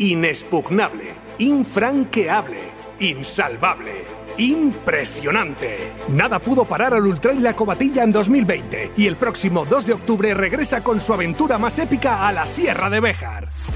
Inexpugnable, infranqueable, insalvable. Impresionante. Nada pudo parar al Ultra y la Cobatilla en 2020 y el próximo 2 de octubre regresa con su aventura más épica a la Sierra de Béjar.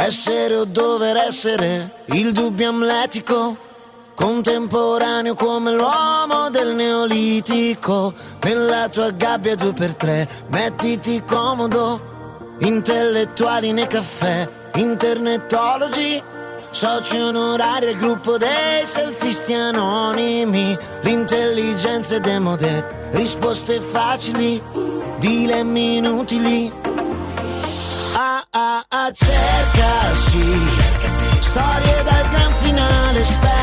Essere o dover essere, il dubbio amletico, contemporaneo come l'uomo del neolitico. Nella tua gabbia due per tre, mettiti comodo, intellettuali nei caffè, internetologi, soci onorari al gruppo dei selfisti anonimi, l'intelligenza è demode, risposte facili, dilemmi inutili Ah ah ah cerca sì Storie dal gran finale spera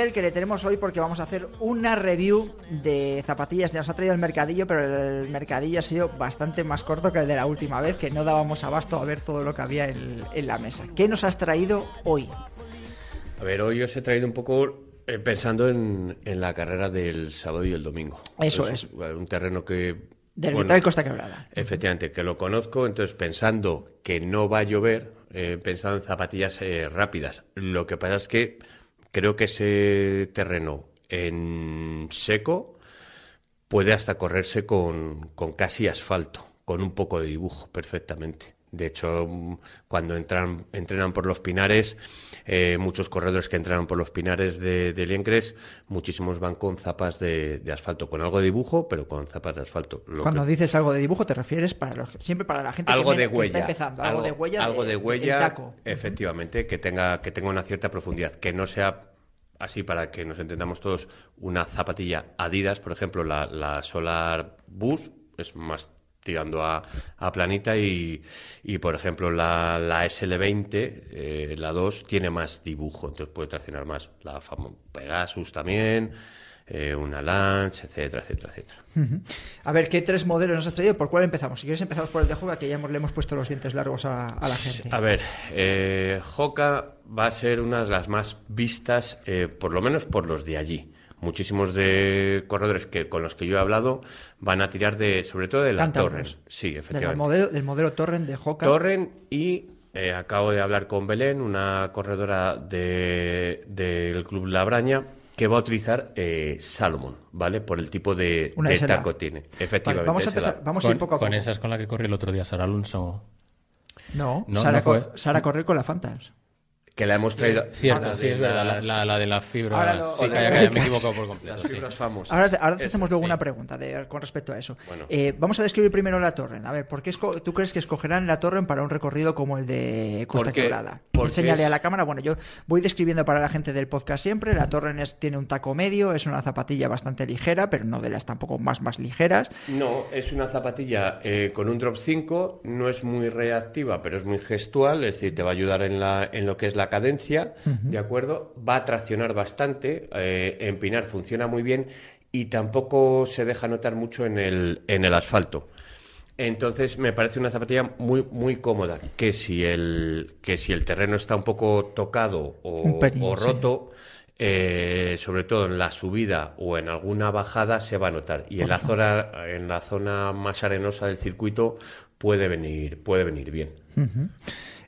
Miguel, que le tenemos hoy porque vamos a hacer una review de zapatillas. Nos ha traído el mercadillo, pero el mercadillo ha sido bastante más corto que el de la última vez, que no dábamos abasto a ver todo lo que había en, en la mesa. ¿Qué nos has traído hoy? A ver, hoy os he traído un poco eh, pensando en, en la carrera del sábado y el domingo. Eso Pues, Un terreno que... Del bueno, Metal Costa Quebrada. Efectivamente, que lo conozco, entonces pensando que no va a llover, he pensado en zapatillas eh, rápidas. Lo que pasa es que creo que ese terreno en seco puede hasta correrse con, con casi asfalto, con un poco de dibujo perfectamente. De hecho, cuando entran, entrenan por los pinares, eh, muchos corredores que entrenan por los pinares de, de Liencres, muchísimos van con zapas de, de asfalto, con algo de dibujo, pero con zapas de asfalto. Lo Cuando que- dices algo de dibujo, te refieres para los, siempre para la gente algo que, de que huella, está empezando. Algo, de huella. algo de huella, taco. efectivamente, que tenga que tenga una cierta profundidad, que no sea así para que nos entendamos todos una zapatilla Adidas, por ejemplo, la, la Solar Boost es más tirando a, a planita y, y, por ejemplo la, la SL20, eh, la 2, tiene más dibujo, entonces puede traccionar más. La famo- Pegasus también, eh, una Lance, etcétera, etcétera, etcétera. A ver, ¿qué tres modelos nos has traído? ¿Por cuál empezamos? Si quieres empezamos por el de Joga, que ya hemos- le hemos puesto los dientes largos a, a la gente. A ver, eh, Hoka va a ser una de las más vistas, eh, por lo menos por los de allí. Muchísimos de corredores que con los que yo he hablado van a tirar de, sobre todo de la. Torren. Sí, Del efectivamente. modelo, del modelo Torrent de Joca. Torren y eh, acabo de hablar con Belén, una corredora de- del Club Labraña, que va a utilizar eh, Salomon, ¿vale? Por el tipo de, de taco tiene. Efectivamente. vamos a empezar- vamos a con, ir poco a con poco. esa es con la que corrió el otro día Sara Alonso. No, No, Sara, no Sara correr con la Fantas. Que la hemos traído. La sí, es verdad, la, las- la- la de las fibras. Ahora lo- sí, calla, calla, me he equivocado por completo. Las sí. fibras famosas. Ahora, te- ahora te Esas, hacemos luego sí. una pregunta de- con respecto a eso. Bueno. Eh, vamos a describir primero la Torren. A ver, ¿por qué tú crees que escogerán la Torren para un recorrido como el de Costa Porque- Quebrada? porque Enséñale es- a la cámara. Bueno, yo voy describiendo para la gente del podcast siempre. La Torren es- tiene un taco medio, es una zapatilla bastante ligera, pero no de las tampoco más, más ligeras. No, es una zapatilla eh, con un drop 5, no es muy reactiva, pero es muy gestual, es decir, te va a ayudar en, la, en lo que es la cadencia, ¿de acuerdo? Va a traccionar bastante, eh, empinar funciona muy bien y tampoco se deja notar mucho en el, en el asfalto. Entonces me parece una zapatilla muy muy cómoda, que si el, que si el terreno está un poco tocado o, Un pelín, o sí. roto, eh, sobre todo en la subida o en alguna bajada se va a notar. Y en la zona, en la zona más arenosa del circuito puede venir, puede venir bien.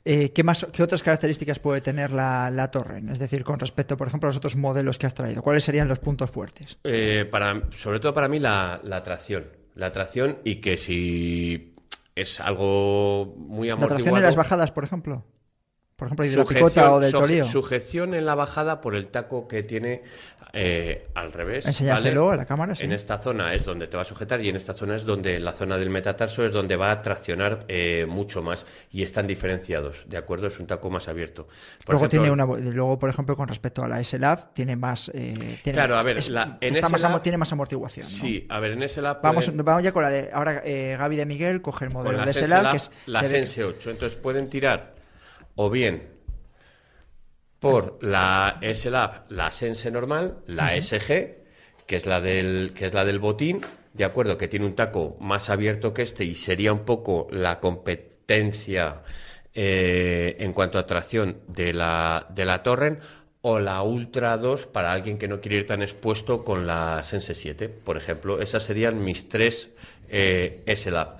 Eh, ¿qué, más, ¿Qué otras características puede tener la, la Torrent? Es decir, con respecto, por ejemplo, a los otros modelos que has traído. ¿Cuáles serían los puntos fuertes? Eh, para, sobre todo para mí la, la tracción. La tracción y que si es algo muy ¿La amortiguado... tracción en las bajadas, por ejemplo? Por ejemplo, de la picota o del torío. sujeción en la bajada por el taco que tiene eh, al revés. Enséñaselo ¿vale? a la cámara, sí. En esta zona es donde te va a sujetar y en esta zona es donde la zona del metatarso es donde va a traccionar eh, mucho más y están diferenciados, ¿de acuerdo? Es un taco más abierto. Por Luego, ejemplo, tiene una, luego, por ejemplo, con respecto a la S-Lab, tiene más. eh, tiene- Claro, a ver, es- la- en está más S-Lab tiene más amortiguación. ¿no? Sí, a ver, en ese lab Vamos, pueden- vamos ya con la de. Ahora eh, Gaby de Miguel coge el modelo de S-Lab, Lab, que es. la Sense 8. Entonces pueden tirar o bien por la S-Lab, la Sense normal, la SG, que es la del que es la del botín, de acuerdo, que tiene un taco más abierto que este y sería un poco la competencia eh, en cuanto a tracción de la de la Torrent o la Ultra 2 para alguien que no quiere ir tan expuesto con la Sense 7, por ejemplo. Esas serían mis tres eh, S-Lab.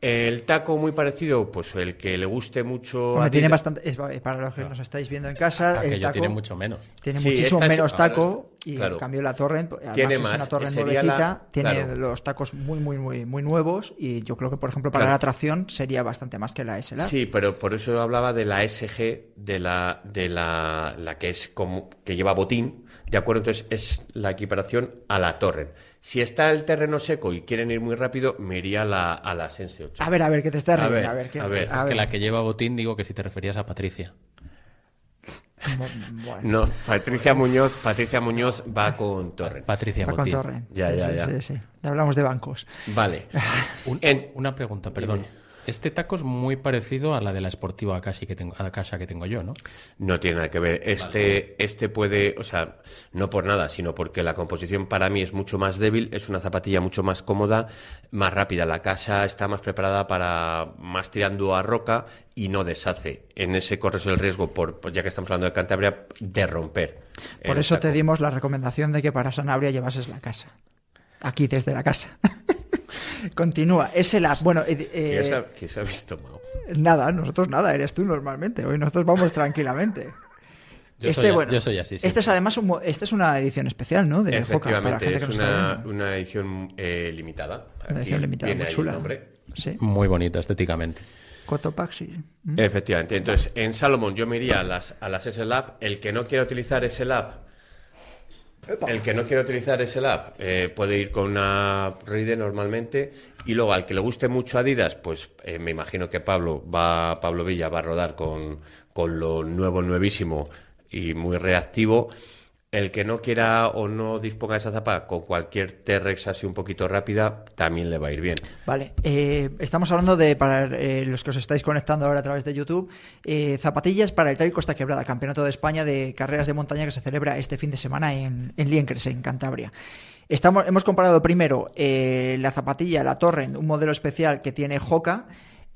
El taco muy parecido, pues el que le guste mucho. A tiene bastante. es- para los que nos estáis viendo en casa, el Aquello taco tiene mucho menos. tiene Sí, muchísimo es- menos ahora taco está- y claro. en cambio la Torrent además Tiene es más, una nuevecita, la- tiene claro. los tacos muy muy muy muy nuevos y yo creo que por ejemplo para Claro. la tracción sería bastante más que la S-Lab. Sí, pero por eso hablaba de la SG, de la, de la, la que es como que lleva botín, ¿de acuerdo? Entonces es la equiparación a la Torrent. Si está el terreno seco y quieren ir muy rápido, me iría a la, a la Sense 8. A ver, a ver, que te estás A riendo. ver, A ver, que, a ver. Es que la que lleva botín, digo que si te referías a Patricia. Bueno, No, Patricia Muñoz, Patricia Muñoz va con Torrent. Patricia va con. Torrent. Ya, Sí, ya, sí, ya. sí, sí. Hablamos de bancos. Vale. Un- En- Una pregunta, perdón. Este taco es muy parecido a la de la Sportiva Akashi que tengo, Akasha que tengo yo, ¿no? No tiene nada que ver. Este, este puede, o sea, no por nada, sino porque la composición para mí es mucho más débil, es una zapatilla mucho más cómoda, más rápida. La casa está más preparada para más tirando a roca y no deshace. En ese corres el riesgo, por, pues ya que estamos hablando de Cantabria, de romper. Por eso te dimos la recomendación de que para Sanabria llevases la casa. Aquí desde la casa. Continúa. S-Lab. Bueno, eh, eh, ¿Qué se ha- qué se ha visto, nada, nosotros nada, eres tú normalmente. Hoy nosotros vamos tranquilamente. Yo, soy, yo soy así, sí. Este es además un mo- esta es una edición especial, ¿no? De Joca, para la Efectivamente, gente es una, una edición eh, limitada. Una edición limitada, muy el chula. nombre. Sí. Muy bonita estéticamente. Cotopaxi. ¿Mm? Efectivamente. Entonces, en Salomon yo me iría a las, a las S-Lab. El que no quiera utilizar ese el que no quiera utilizar ese lab, eh, puede ir con una Ride normalmente. Y luego, al que le guste mucho Adidas, pues eh, me imagino que Pablo va, Pablo Villa va a rodar con, con lo nuevo, nuevísimo y muy reactivo. El que no quiera o no disponga de esa zapa con cualquier T-Rex así un poquito rápida, también le va a ir bien. Vale, eh, estamos hablando de, para eh, los que os estáis conectando ahora a través de YouTube, eh, zapatillas para el Trail Costa Quebrada, Campeonato de España de Carreras de Montaña que se celebra este fin de semana en, en Liencres, en Cantabria. Estamos, hemos comparado primero eh, la zapatilla, la Torrent, un modelo especial que tiene Joca,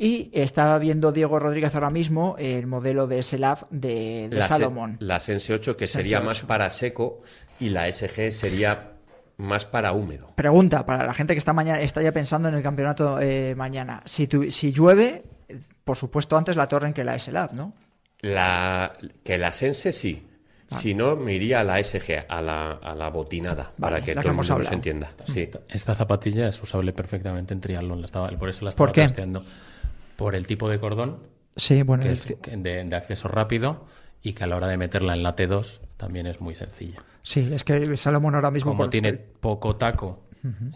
y estaba viendo Diego Rodríguez ahora mismo el modelo de SLAF de, de la, Se- Salomón. la Sense 8 que Sense sería 8. más para seco y la SG sería más para húmedo. Pregunta para la gente que está, mañana, está ya pensando en el campeonato eh, mañana. Si, tu- si llueve, por supuesto antes la Torrent que la SLAF, ¿no? La, que la Sense sí. Si no, me iría a la SG, a la, a la botinada, Vale, para que la todo el mundo nos hablado. entienda. Sí. Esta zapatilla es usable perfectamente en triatlón, la estaba, por eso la ¿Por estaba qué? testeando. Por el tipo de cordón, Sí, bueno, que el- es de, de acceso rápido y que a la hora de meterla en la T2 también es muy sencilla. sí, es que Salomón ahora mismo... Como tiene poco taco,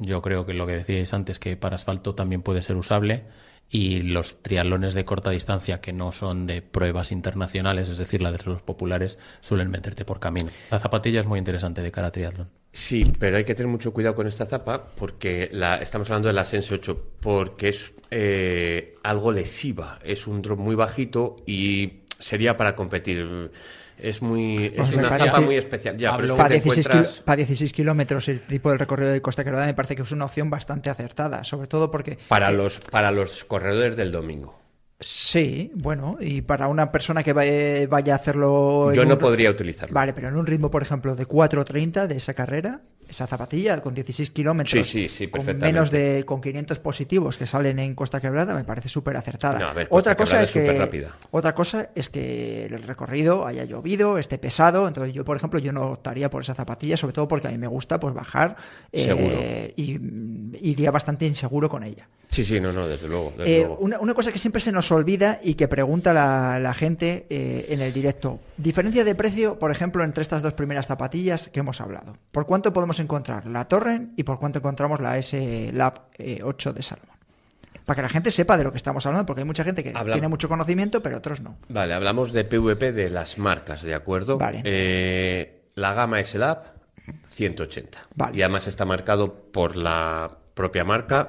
yo creo que lo que decíais antes, que para asfalto también puede ser usable. Y los triatlones de corta distancia que no son de pruebas internacionales, es decir, las de los populares, suelen meterte por camino. La zapatilla es muy interesante de cara a triatlón. Sí, pero hay que tener mucho cuidado con esta zapa porque la, estamos hablando de la Sense 8 porque es eh, algo lesiva, es un drop muy bajito y sería para competir. Es muy es Pues una parece- zapa muy especial. Ya, pero para, te 16 encuentras- kilo- para 16 kilómetros el tipo del recorrido de Costa Quebrada me parece que es una opción bastante acertada, sobre todo porque para los para los corredores del domingo. Sí, bueno, y para una persona que vaya, vaya a hacerlo... Yo no un- podría utilizarlo. Vale, pero en un ritmo, por ejemplo, de 4.30 de esa carrera, esa zapatilla con 16 kilómetros, Sí, sí, sí, con menos de con 500 positivos que salen en Costa Quebrada, me parece súper acertada. No, a ver, otra cosa es que otra cosa es que el recorrido haya llovido, esté pesado, entonces yo, por ejemplo, yo no optaría por esa zapatilla, sobre todo porque a mí me gusta pues bajar eh, y iría bastante inseguro con ella. Sí, sí, no, no, desde luego. desde Eh, luego. una, una cosa que siempre se nos olvida y que pregunta la, la gente eh, en el directo. Diferencia de precio, por ejemplo, entre estas dos primeras zapatillas que hemos hablado. ¿Por cuánto podemos encontrar la Torrent y por cuánto encontramos la S Lab eh, 8 de Salomon? Para que la gente sepa de lo que estamos hablando, porque hay mucha gente que Habla- tiene mucho conocimiento, pero otros no. Vale, hablamos de PVP de las marcas, ¿de acuerdo? Vale. Eh, la gama SLAB, 180. Vale. Y además está marcado por la propia marca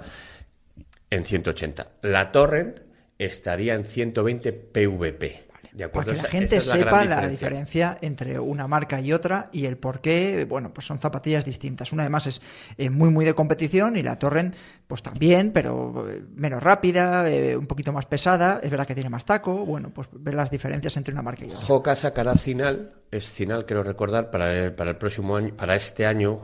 en 180. La Torrent estaría en 120 PVP. ¿De Para acuerdo? que la gente esa es la sepa la diferencia entre una marca y otra y el por qué, bueno, pues son zapatillas distintas. Una además es eh, muy muy de competición y la Torrent pues también, pero eh, menos rápida, eh, un poquito más pesada, es verdad que tiene más taco, bueno, pues ver las diferencias entre una marca y otra. Hoka sacará Cinal, es Cinal, quiero recordar, para el, para el próximo año, para este año,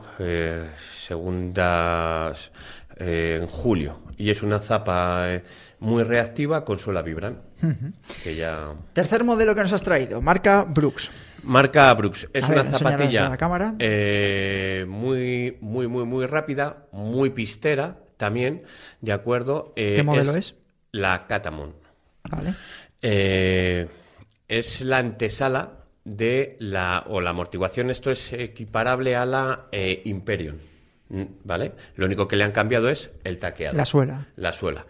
segundas eh, en julio. Y es una zapa eh, muy reactiva con suela vibran. Que ya. Tercer modelo que nos has traído, marca Brooks. Marca Brooks. Es A una ver, zapatilla la cámara. eh, muy, muy, muy, muy rápida, muy pistera también, ¿de acuerdo? ¿Qué modelo es? La Catamon. ¿Vale? Es la antesala de la o la amortiguación. Esto es equiparable a la Imperion, mm, ¿vale? Lo único que le han cambiado es el taqueado. La suela. La suela.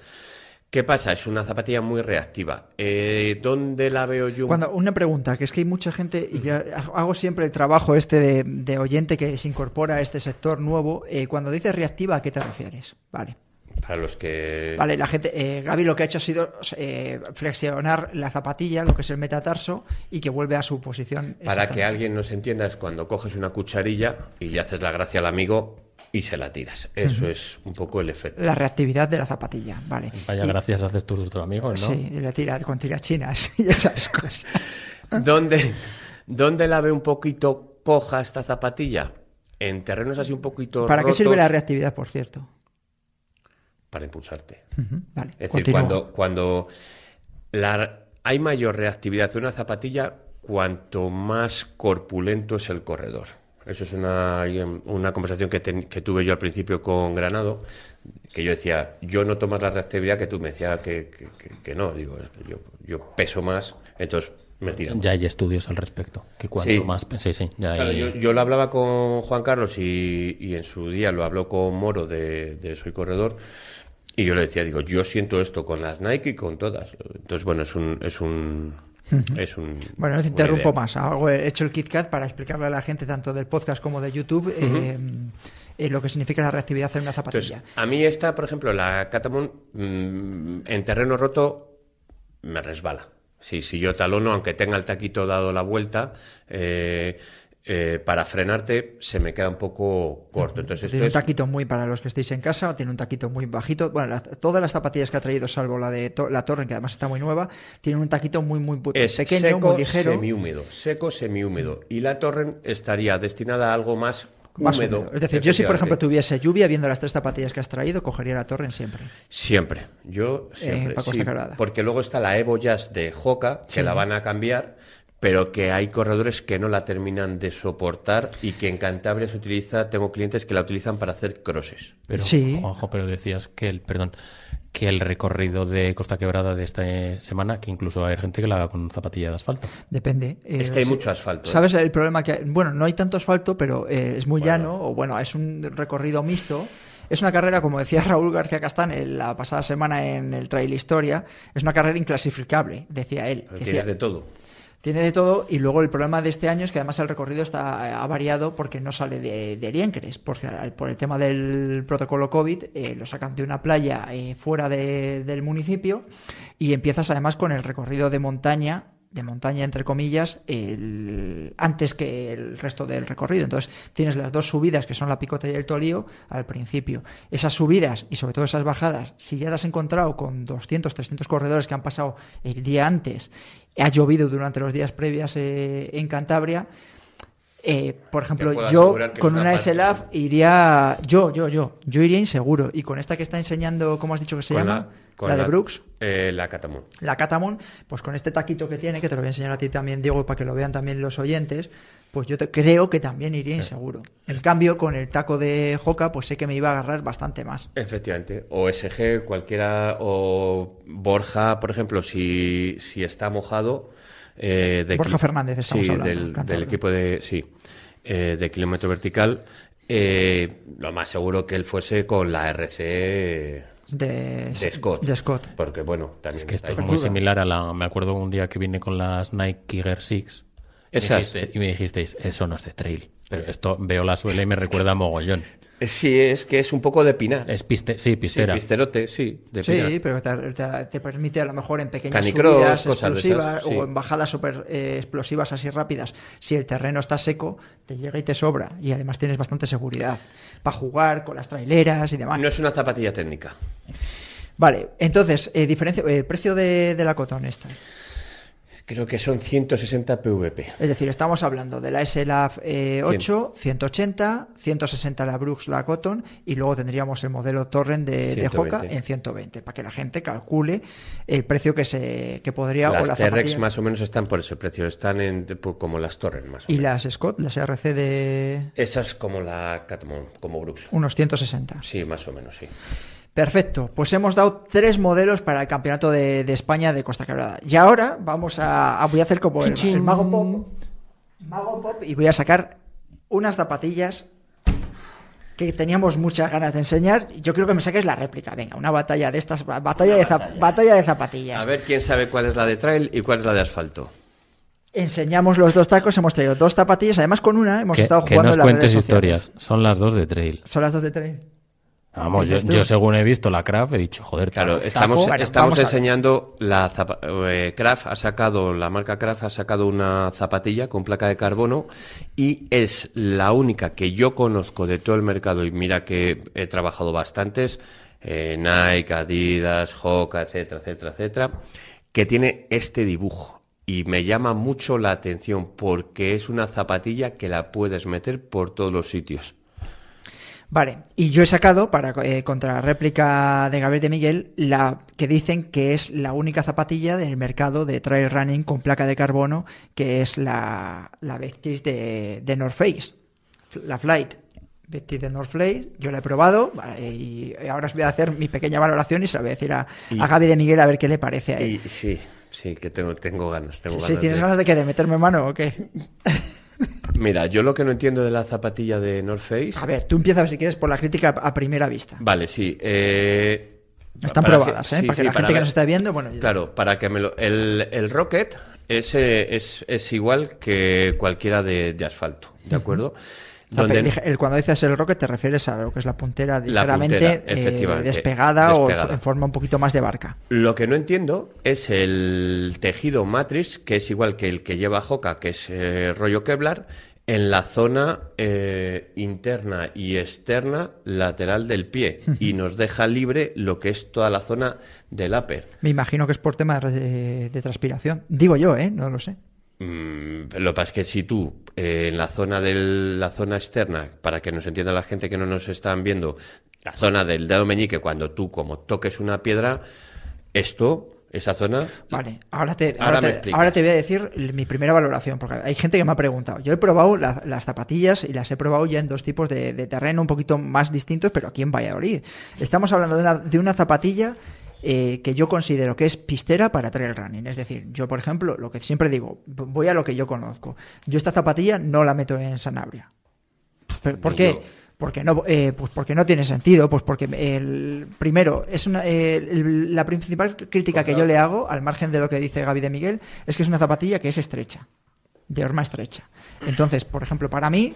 ¿Qué pasa? Es una zapatilla muy reactiva. Eh, ¿Dónde la veo yo? Cuando, una pregunta, que es que hay mucha gente, y yo hago siempre el trabajo este de, de oyente que se incorpora a este sector nuevo. eh, cuando dices reactiva, ¿a qué te refieres? Vale. Para los que... Vale, la gente, eh, Gaby lo que ha hecho ha sido eh, flexionar la zapatilla, lo que es el metatarso, y que vuelve a su posición. Para que alguien nos entienda es cuando coges una cucharilla y le haces la gracia al amigo y se la tiras. Eso es un poco el efecto. La reactividad de la zapatilla, vale. Vaya Y- gracias haces tú de otro amigo, ¿no? Sí, y le tira con tirachinas y esas cosas. ¿Dónde, ¿Dónde la ve un poquito coja esta zapatilla? En terrenos así un poquito ¿Para qué sirve la reactividad, por cierto? Para impulsarte. Vale, Es decir, cuando, cuando la- hay mayor reactividad de una zapatilla, cuanto más corpulento es el corredor. Eso es una, una conversación que, ten- que tuve yo al principio con Granado, que yo decía, yo noto más la reactividad que tú, me decía que, que- no, digo, es yo, yo peso más, entonces. Ya hay estudios al respecto. Que cuanto Sí. más. Sí, sí. Ya Claro, hay- yo, yo lo hablaba con Juan Carlos y, y en su día lo habló con Moro de, de Soy Corredor y yo le decía, digo, yo siento esto con las Nike y con todas. Entonces, bueno, es un... Es un, es un Bueno, no te interrumpo idea. más. He hecho el KitKat para explicarle a la gente, tanto del podcast como de YouTube, eh, eh, lo que significa la reactividad en una zapatilla. Entonces, a mí esta, por ejemplo, la Catamon, mm, en terreno roto, me resbala. Si, si yo talono, aunque tenga el taquito dado la vuelta, eh, eh, para frenarte se me queda un poco corto. Entonces, esto tiene un es- taquito muy, para los que estéis en casa, tiene un taquito muy bajito. Bueno, la- todas las zapatillas que ha traído, salvo la de to- la Torre, que además está muy nueva, tienen un taquito muy, muy, es pequeño, seco, muy ligero. semihúmedo, seco, semihúmedo. Y la Torrent estaría destinada a algo más Más húmedo. húmedo. Es decir, yo si por ejemplo tuviese lluvia, viendo las tres zapatillas que has traído, cogería la Torre siempre. Siempre, yo siempre. Costa sí, Quebrada. porque luego está la Evo Jazz de Hoka, que Sí. la van a cambiar, pero que hay corredores que no la terminan de soportar y que en Cantabria se utiliza, tengo clientes que la utilizan para hacer crosses. Pero, Sí. Juanjo, pero decías que el, perdón, que el recorrido de Costa Quebrada de esta eh, semana, que incluso hay gente que la haga con zapatilla de asfalto. Depende. Es eh, que hay sí. mucho asfalto. ¿eh? ¿Sabes el problema que hay? Bueno, no hay tanto asfalto, pero eh, es muy llano, o bueno, es un recorrido mixto. Es una carrera, como decía Raúl García Castán en la pasada semana en el Trail Historia, es una carrera inclasificable, decía él. Pero Decía, tienes de todo. Tiene de todo y luego el problema de este año es que además el recorrido está ha variado porque no sale de, de porque por el tema del protocolo COVID eh, lo sacan de una playa eh, fuera de- del municipio y empiezas además con el recorrido de montaña de montaña, entre comillas, el- antes que el resto del recorrido. Entonces tienes las dos subidas, que son la picota y el tolío, al principio. Esas subidas y sobre todo esas bajadas, si ya te has encontrado con 200, 300 corredores que han pasado el día antes, ha llovido durante los días previos eh, en Cantabria, eh, por ejemplo, yo con una una parte- SLAF iría, yo, yo, yo, yo iría inseguro. Y con esta que está enseñando, ¿cómo has dicho que se Con llama? con la de Brooks. eh, la Catamón. La Catamon, pues con este taquito que tiene, que te lo voy a enseñar a ti también, Diego, para que lo vean también los oyentes, pues yo te- creo que también iría inseguro. En cambio, con el taco de Joca, pues sé que me iba a agarrar bastante más. Efectivamente. O SG, cualquiera, o Borja, por ejemplo, si, si está mojado. Eh, de Borja Fernández estamos sí, hablando, Del, equipo de. Sí, eh, de kilómetro vertical. eh, lo más seguro que él fuese con la RC De, de Scott. de Scott. Porque, bueno, también Es que está esto es muy similar a la. Me acuerdo un día que vine con las Nike Gear 6. y Esas. Y me dijisteis, eso no es de trail. Pero esto veo la suela y me recuerda a mogollón. Eh, Sí, es que es un poco de pinar. Es piste, sí, Sí, pistera. pisterote, sí, de Sí, pinar. pero te, te- te permite a lo mejor en pequeñas Canicross, subidas explosivas esas, sí. o en bajadas super eh, explosivas así rápidas, si el terreno está seco, te llega y te sobra. Y además tienes bastante seguridad para jugar con las traileras y demás. No es una zapatilla técnica. Vale, entonces, eh, diferencia, eh, precio de, de la Cotton esta. Creo que son 160 PVP. Es decir, estamos hablando de la SLAF eh, 8, 180, 160 la Brooks, la Cotton, y luego tendríamos el modelo Torrent de, de Hoka 120. en 120, para que la gente calcule el precio que se que podría o Las la TRX zapatilla. más o menos están por ese precio, están en, pues, como las Torres más o Y menos. las Scott, las RC de Esas como la Catamount, como Brooks. unos 160. Sí, más o menos, sí. Perfecto, pues hemos dado tres modelos para el campeonato de, de España de Costa Quebrada. Y ahora vamos a, a- voy a hacer como el, el Mago Pop, Mago Pop y voy a sacar unas zapatillas que teníamos muchas ganas de enseñar. Yo creo que me saques la réplica. Venga, una batalla de estas, ba- batalla, de, batalla de zapatillas. A ver quién sabe cuál es la de trail y cuál es la de asfalto. Enseñamos los dos tacos, hemos traído dos zapatillas, además con una hemos Que, estado que jugando nos en las cuentes redes sociales. historias. Son las dos de trail. Son las dos de tres. Vamos, yo, según he visto la craft he dicho, joder, Claro, taco. estamos, bueno, estamos enseñando la eh, Kraft ha sacado, la marca Kraft ha sacado una zapatilla con placa de carbono y es la única que yo conozco de todo el mercado y mira que he trabajado bastantes, eh, Nike, Adidas, Hoka, etcétera, etcétera, etcétera, que tiene este dibujo. Y me llama mucho la atención porque es una zapatilla que la puedes meter por todos los sitios. Vale, y yo he sacado para eh, contra la réplica de Gabriel de Miguel la que dicen que es la única zapatilla del mercado de trail running con placa de carbono, que es la, la Vectis de, de North Face, la Flight. Vectis de North Face, yo la he probado vale, y ahora os voy a hacer mi pequeña valoración y se la voy a decir a, Y- a Gaby de Miguel a ver qué le parece a él. Y sí, sí, que tengo, tengo ganas. Tengo Si ganas tienes de- ganas de que de meterme mano o qué. Mira, yo lo que no entiendo de la zapatilla de North Face. A ver, tú empiezas si quieres por la crítica a primera vista. Vale, sí. eh, Están para- probadas, ¿eh? sí, para que sí, la gente que nos está viendo, bueno, ya- Claro, para que me lo. El, el Rocket es, es, es igual que cualquiera de, de asfalto, ¿de acuerdo? Donde- lige- el- cuando dices el rocket te refieres a lo que es la puntera ligeramente eh, despegada, despegada. o en forma un poquito más de barca. Lo que no entiendo es el tejido matrix, que es igual que el que lleva Hoka, que es eh, rollo Kevlar, en la zona eh, interna y externa lateral del pie y nos deja libre lo que es toda la zona del upper. Me imagino que es por tema de, de transpiración. Digo yo, ¿eh? No lo sé. Mm, lo que pasa es que si tú eh, en la zona de la zona externa, para que nos entienda la gente que no nos están viendo, la zona del dedo meñique, cuando tú como toques una piedra, esto, esa zona, Vale, ahora te, Ahora ahora, te, explicas. ahora te voy a decir mi primera valoración, porque hay gente que me ha preguntado. Yo he probado la- las zapatillas y las he probado ya en dos tipos de, de terreno un poquito más distintos, pero aquí en Valladolid. Estamos hablando de una, de una zapatilla eh, que yo considero que es pistera para trail running. Es decir, yo, por ejemplo, lo que siempre digo, voy a lo que yo conozco. Yo esta zapatilla no la meto en Sanabria. ¿Por qué? Porque no, eh, pues porque no tiene sentido, pues porque el primero es una eh, el- la principal crítica que yo le hago, al margen de lo que dice Gaby de Miguel, es que es una zapatilla que es estrecha, de horma estrecha. Entonces, por ejemplo, para mí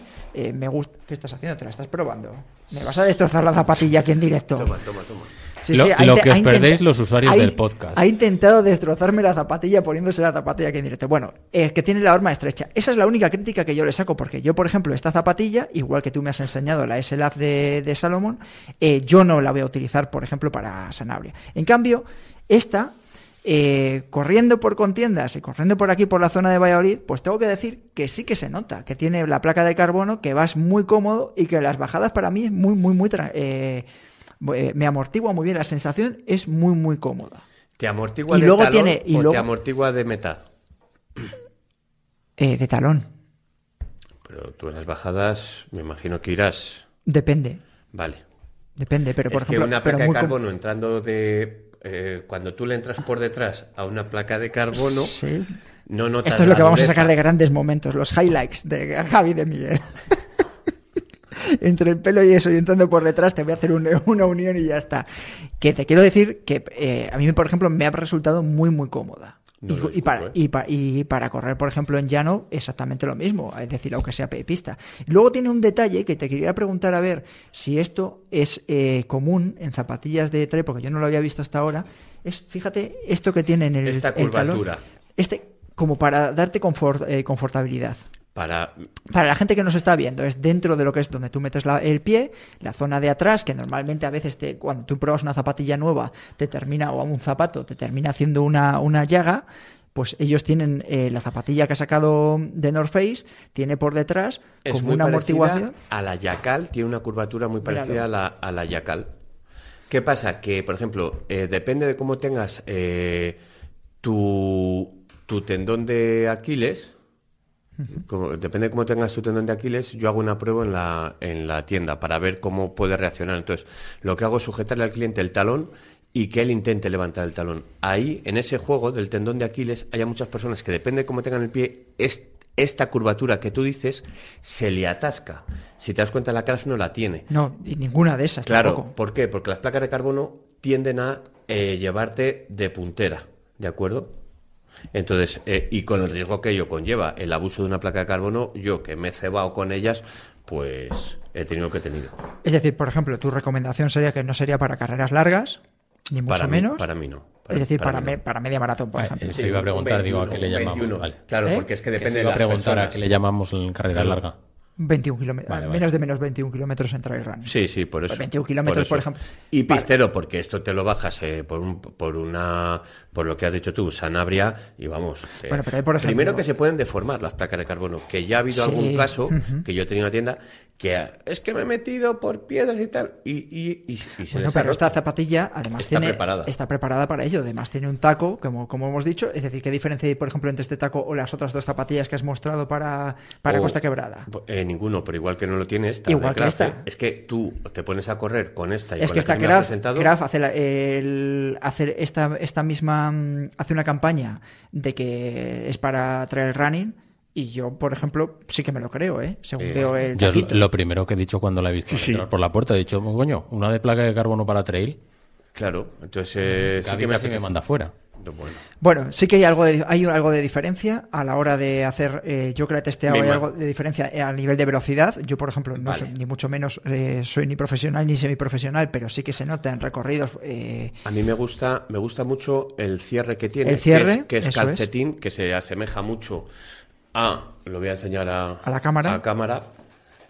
me gusta. ¿Qué estás haciendo? ¿Te la estás probando? ¿Me vas a destrozar la zapatilla aquí en directo? toma, toma, toma. Sí, Lo- sí, que os perdéis los usuarios del podcast. Ha intentado destrozarme la zapatilla poniéndose la zapatilla aquí en directo. Bueno, es que tiene la horma estrecha. Esa es la única crítica que yo le saco, porque yo, por ejemplo, esta zapatilla, igual que tú me has enseñado la SLAF de, de Salomon, eh, yo no la voy a utilizar, por ejemplo, para Sanabria. En cambio, esta, eh, corriendo por contiendas y corriendo por aquí, por la zona de Valladolid, pues tengo que decir que sí que se nota, que tiene la placa de carbono, que vas muy cómodo y que las bajadas para mí es muy, muy, muy... eh, eh, me amortigua muy bien, la sensación es muy, muy cómoda. ¿Te amortigua Y de luego talón tiene- y o luego- te amortigua de meta? Eh, de talón, Pero tú en las bajadas me imagino que irás... depende, Vale. depende, pero por es que ejemplo... una pero placa de carbono entrando de... eh, cuando tú le entras por detrás a una placa de carbono, Sí. no notas Esto es lo que vamos a sacar de grandes momentos, los highlights de Javi de Miguel. Entre el pelo y eso, y entrando por detrás, te voy a hacer un- una unión y ya está. Que te quiero decir que eh, a mí, por ejemplo, me ha resultado muy, muy cómoda. No y, para, y, pa- y para correr, por ejemplo, en llano, exactamente lo mismo, es decir, aunque sea pista. Luego tiene un detalle que te quería preguntar a ver si esto es eh, común en zapatillas de trail, porque yo no lo había visto hasta ahora. Es, fíjate, esto que tiene en el, Esta el talón. curvatura. Este, como para darte confort- eh, confortabilidad. Para... Para la gente que nos está viendo, es dentro de lo que es donde tú metes la- el pie, la zona de atrás, que normalmente a veces te, cuando tú pruebas una zapatilla nueva, te termina, o un zapato, te termina haciendo una, una llaga, pues ellos tienen eh, la zapatilla que ha sacado de North Face, tiene por detrás Es como muy una amortiguación. a la Yacal, tiene una curvatura muy parecida a la, a la Yacal. ¿Qué pasa? Que, por ejemplo, eh, depende de cómo tengas eh, tu, tu tendón de Aquiles, como- depende de cómo tengas tu tendón de Aquiles, yo hago una prueba en la, en la tienda para ver cómo puede reaccionar. Entonces, lo que hago es sujetarle al cliente el talón y que él intente levantar el talón. Ahí, en ese juego del tendón de Aquiles, hay muchas personas que depende de cómo tengan el pie, es- esta curvatura que tú dices se le atasca. Si te das cuenta, la Calf no la tiene. No, y ninguna de esas Claro, tampoco. ¿por qué? Porque las placas de carbono tienden a eh, llevarte de puntera, ¿de acuerdo? Entonces, eh, y con el riesgo que ello conlleva, el abuso de una placa de carbono, yo que me he cebado con ellas, pues he tenido lo que he tenido. Es decir, por ejemplo, tu recomendación sería que no sería para carreras largas, ni mucho para mí, menos. para mí no. es decir, para, mí me- no. para media maratón, por Ah, ejemplo. eso iba a preguntar, digo, ¿a qué le llamamos? 21. Vale. Claro, ¿Eh? porque es que Que depende se de iba a las preguntar a personas. qué le llamamos en carrera Claro. larga. 21 kilómetros, Vale, vale. menos de menos 21 kilómetros en trail. Sí, sí, por eso. 21 kilómetros, por ejemplo. Y Vale. pistero, porque esto te lo bajas eh, por, un, por una, por lo que has dicho tú, Sanabria, y vamos. eh, Bueno, pero ahí, por ejemplo- Primero que se pueden deformar las placas de carbono, que ya ha habido Sí. algún caso, que yo tenía una tienda, que es que me he metido por piedras y tal, y, y, y- y se Bueno, les pero esta zapatilla además Está tiene, preparada. está preparada para ello. Además tiene un taco, como, como hemos dicho. Es decir, ¿qué diferencia hay, por ejemplo, entre este taco o las otras dos zapatillas que has mostrado para, para O- Costa Quebrada? Ninguno, pero igual que no lo tiene esta. Igual de que Kraft, esta. eh, Es que tú te pones a correr con esta y Es con que la esta que tú me Kraft, presentado. Kraft hace, la- el- hacer esta, esta misma mm, hace una campaña de que es para trail running y yo, por ejemplo, sí que me lo creo, ¿eh? Según Eh, veo el Yo es taquito. lo primero que he dicho cuando la he visto Sí. entrar por la puerta. He dicho, coño, una de placa de carbono para trail. Claro, entonces eh, sí que me casi me apetece. manda fuera. Bueno. Bueno, sí que hay algo de, hay algo de diferencia a la hora de hacer. eh, yo que la he testeado, hay algo de diferencia a nivel de velocidad. Yo, por ejemplo, no Vale. soy, ni mucho menos eh, soy ni profesional ni semiprofesional, pero sí que se nota en recorridos. eh, A mí me gusta, me gusta mucho el cierre que tiene, El cierre, que es, que es eso es. calcetín, que se asemeja mucho a, lo voy a enseñar a, A la cámara. a cámara.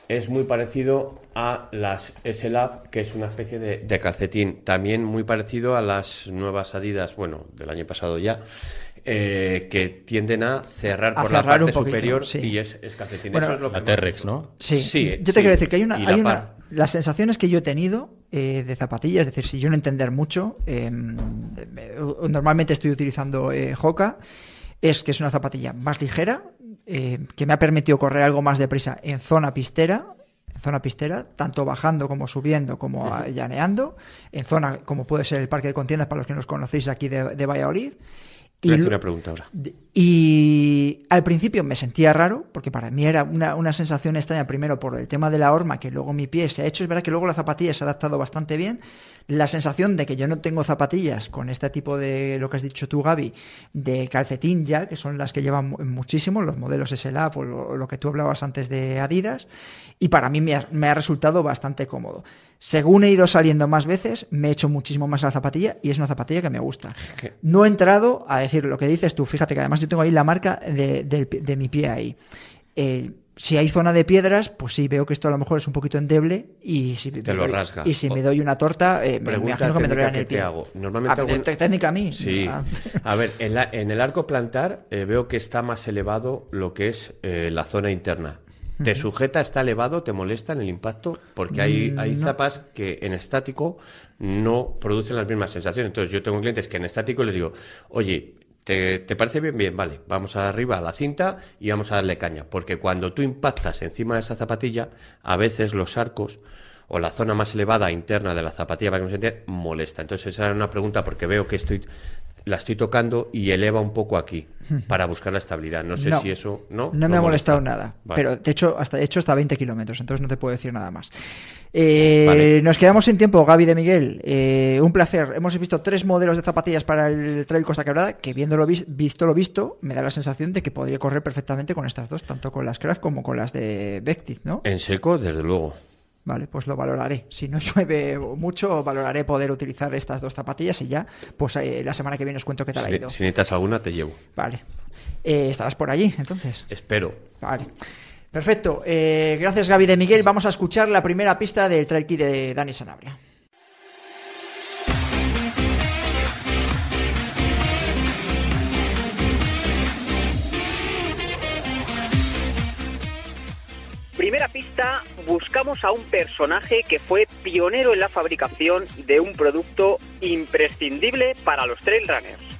Es muy parecido a las S-Lab, que es una especie de, de calcetín. También muy parecido a las nuevas Adidas, bueno, del año pasado ya, eh, que tienden a cerrar A por la cerrar parte poquito, superior sí. y es, es calcetín. Bueno, Eso es lo que La T-Rex. ¿no? Sí, Sí, yo te sí. quiero decir que hay una, la hay una las sensaciones que yo he tenido eh, de zapatillas, es decir, si yo no entender mucho, eh, eh, normalmente estoy utilizando eh, Hoka, es que es una zapatilla más ligera, eh, que me ha permitido correr algo más deprisa en zona pistera, en zona pistera, tanto bajando como subiendo como llaneando, en zona como puede ser el parque de contiendas para los que nos conocéis aquí de, de Valladolid. Hacer una pregunta ahora. Y al principio me sentía raro, porque para mí era una, una sensación extraña, primero por el tema de la horma, que luego mi pie se ha hecho. Es verdad que luego la zapatilla se ha adaptado bastante bien. La sensación de que yo no tengo zapatillas con este tipo de, lo que has dicho tú, Gaby, de calcetín ya, que son las que llevan mu- muchísimo, los modelos SLAP o lo, lo que tú hablabas antes de Adidas, y para mí me ha, me ha resultado bastante cómodo. Según he ido saliendo más veces, me he hecho muchísimo más la zapatilla y es una zapatilla que me gusta. ¿Qué? No he entrado a decir lo que dices tú, fíjate que además yo tengo ahí la marca de, pi- de mi pie ahí. Eh, si hay zona de piedras, pues sí, veo que esto a lo mejor es un poquito endeble y si, me lo doy- rasga. y si me doy una torta, eh, me, imagino que me dolerá en el pie. hago. Normalmente Ah, algún- ¿te- técnica a mí? Sí. Ah. A ver, en, la- en el arco plantar eh, veo que está más elevado lo que es eh, la zona interna. ¿Te sujeta, está elevado, te molesta en el impacto? Porque hay, hay Mm, no. zapas que en estático no producen las mismas sensaciones. Entonces yo tengo clientes que en estático les digo, oye, ¿te, parece bien? Bien, vale, vamos arriba a la cinta y vamos a darle caña. Porque cuando tú impactas encima de esa zapatilla, a veces los arcos o la zona más elevada interna de la zapatilla, para que molesta. Entonces esa era una pregunta porque veo que estoy la estoy tocando y eleva un poco aquí para buscar la estabilidad. No sé No. si eso... No, No me ha molesta. molestado nada. Vale. Pero de hecho, hasta, de hecho, hasta 20 kilómetros, entonces no te puedo decir nada más. Eh, Vale. Nos quedamos sin tiempo, Gaby de Miguel. Eh, un placer. Hemos visto tres modelos de zapatillas para el Trail Costa Quebrada, que viendo lo vis- visto lo visto, me da la sensación de que podría correr perfectamente con estas dos, tanto con las Craft como con las de Vectis, ¿no? En seco, desde luego. Vale, pues lo valoraré. Si no llueve mucho, valoraré poder utilizar estas dos zapatillas y ya, pues eh, la semana que viene os cuento qué tal ha Si, ido. si necesitas alguna, te llevo. Vale. Eh, estarás por allí, entonces. Espero. Vale. Perfecto. Eh, gracias, Gaby de Miguel. Vamos a escuchar la primera pista del trail kit de Dani Sanabria. Primera pista, buscamos a un personaje que fue pionero en la fabricación de un producto imprescindible para los trail runners.